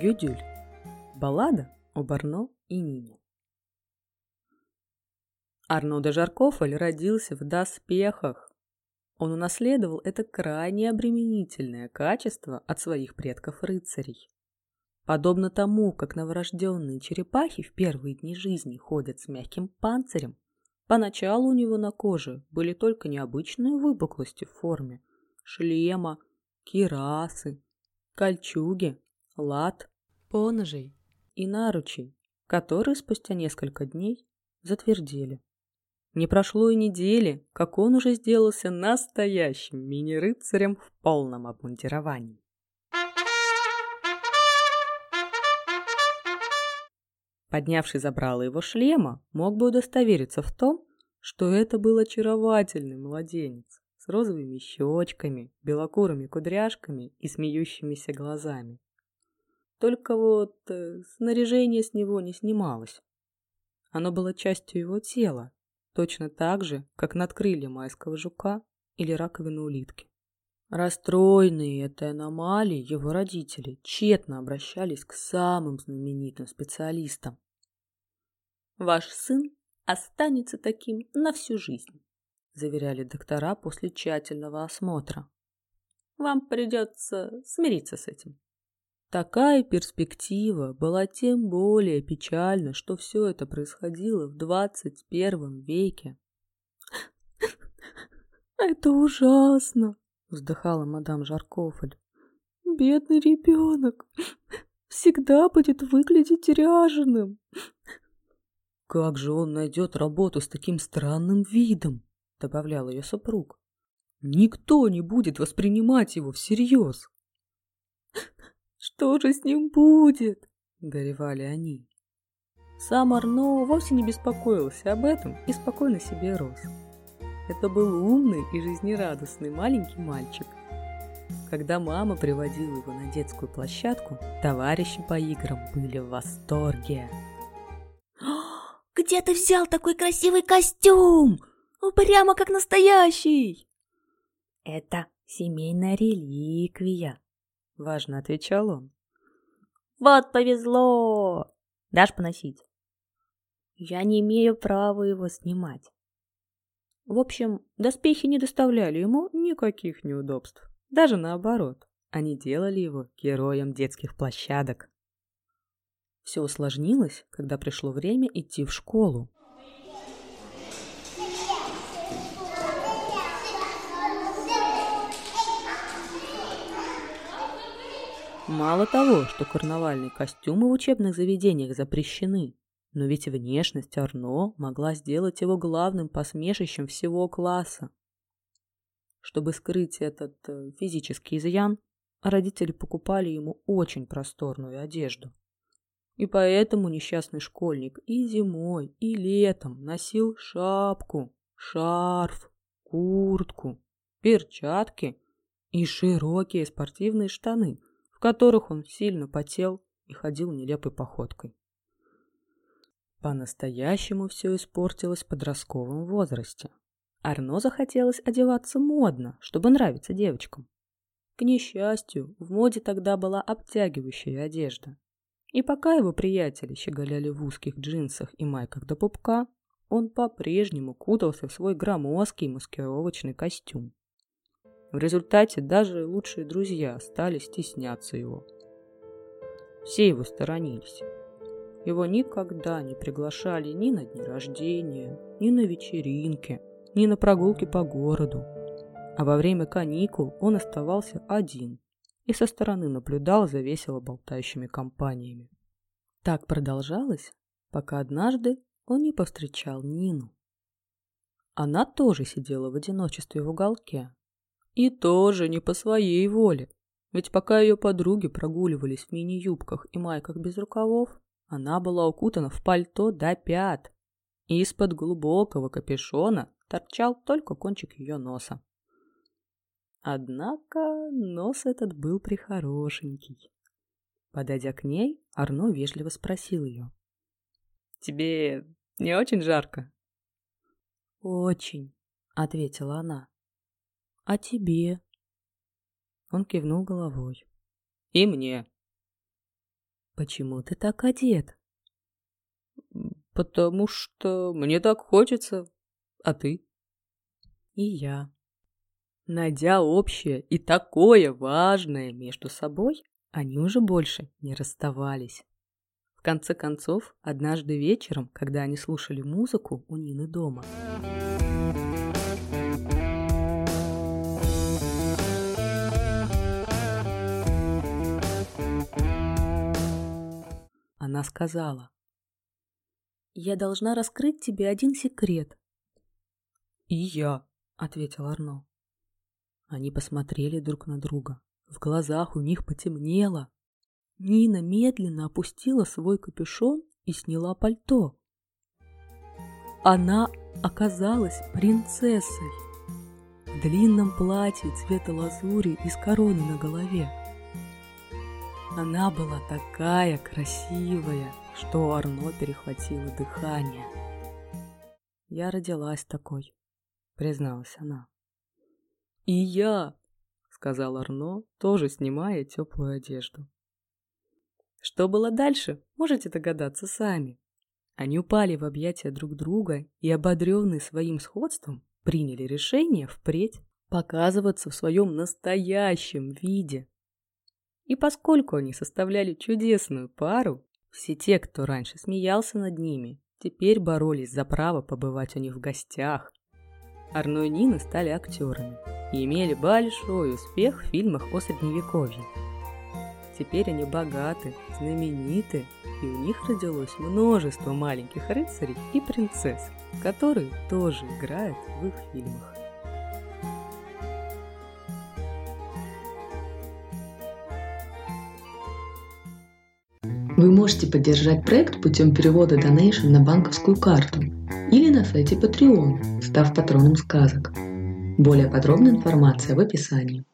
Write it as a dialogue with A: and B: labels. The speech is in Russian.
A: Гюдюль. Баллада о Барно и Нине. Арно де Жаркофель родился в доспехах. Он унаследовал это крайне обременительное качество от своих предков-рыцарей. Подобно тому, как новорожденные черепахи в первые дни жизни ходят с мягким панцирем, поначалу у него на коже были только необычные выпуклости в форме шлема, кирасы, кольчуги лад, поножей и наручей, которые спустя несколько дней затвердели. Не прошло и недели, как он уже сделался настоящим мини-рыцарем в полном обмундировании. Поднявший забрало его шлема, мог бы удостовериться в том, что это был очаровательный младенец с розовыми щечками, белокурыми кудряшками и смеющимися глазами. Только вот э, снаряжение с него не снималось. Оно было частью его тела, точно так же, как надкрылья майского жука или раковины улитки. Расстроенные этой аномалией, его родители тщетно обращались к самым знаменитым специалистам. «Ваш сын останется таким на всю жизнь», заверяли доктора после тщательного осмотра. «Вам придется смириться с этим». Такая перспектива была тем более печальна, что все это происходило в двадцать первом веке. «Это ужасно!» — вздыхала мадам Жаркофель. «Бедный ребенок всегда будет выглядеть ряженым!» «Как же он найдет работу с таким странным видом?» — добавлял ее супруг. «Никто не будет воспринимать его всерьез!» Что же с ним будет? Горевали они. Сам Арно вовсе не беспокоился об этом и спокойно себе рос. Это был умный и жизнерадостный маленький мальчик. Когда мама приводила его на детскую площадку, товарищи по играм были в восторге.
B: «Где ты взял такой красивый костюм? Прямо как настоящий!»
A: «Это семейная реликвия», Важно отвечал он.
B: Вот повезло! Дашь поносить?
A: Я не имею права его снимать. В общем, доспехи не доставляли ему никаких неудобств. Даже наоборот, они делали его героем детских площадок. Все усложнилось, когда пришло время идти в школу. Мало того, что карнавальные костюмы в учебных заведениях запрещены, но ведь внешность Арно могла сделать его главным посмешищем всего класса. Чтобы скрыть этот э, физический изъян, родители покупали ему очень просторную одежду. И поэтому несчастный школьник и зимой, и летом носил шапку, шарф, куртку, перчатки и широкие спортивные штаны – которых он сильно потел и ходил нелепой походкой. По-настоящему все испортилось в подростковом возрасте. Арно захотелось одеваться модно, чтобы нравиться девочкам. К несчастью, в моде тогда была обтягивающая одежда. И пока его приятели щеголяли в узких джинсах и майках до пупка, он по-прежнему кутался в свой громоздкий маскировочный костюм. В результате даже лучшие друзья стали стесняться его. Все его сторонились. Его никогда не приглашали ни на дни рождения, ни на вечеринки, ни на прогулки по городу. А во время каникул он оставался один и со стороны наблюдал за весело болтающими компаниями. Так продолжалось, пока однажды он не повстречал Нину. Она тоже сидела в одиночестве в уголке, и тоже не по своей воле. Ведь пока ее подруги прогуливались в мини-юбках и майках без рукавов, она была укутана в пальто до пят. Из-под глубокого капюшона торчал только кончик ее носа. Однако нос этот был прихорошенький. Подойдя к ней, Арно вежливо спросил ее. «Тебе не очень жарко?» «Очень», — ответила она. А тебе? Он кивнул головой. И мне. Почему ты так одет?
C: Потому что мне так хочется. А ты?
A: И я. Найдя общее и такое важное между собой, они уже больше не расставались. В конце концов, однажды вечером, когда они слушали музыку у Нины дома, она сказала, «Я должна раскрыть тебе один секрет».
C: «И я», —
A: ответил Арно. Они посмотрели друг на друга. В глазах у них потемнело. Нина медленно опустила свой капюшон и сняла пальто. Она оказалась принцессой в длинном платье цвета лазури и с короной на голове. Она была такая красивая, что Арно перехватило дыхание. «Я родилась такой», — призналась она. «И я», — сказал Арно, тоже снимая теплую одежду. Что было дальше, можете догадаться сами. Они упали в объятия друг друга и, ободренные своим сходством, приняли решение впредь показываться в своем настоящем виде. И поскольку они составляли чудесную пару, все те, кто раньше смеялся над ними, теперь боролись за право побывать у них в гостях. Арно и Нина стали актерами и имели большой успех в фильмах о Средневековье. Теперь они богаты, знамениты, и у них родилось множество маленьких рыцарей и принцесс, которые тоже играют в их фильмах.
D: Вы можете поддержать проект путем перевода Donation на банковскую карту или на сайте Patreon, став патроном сказок. Более подробная информация в описании.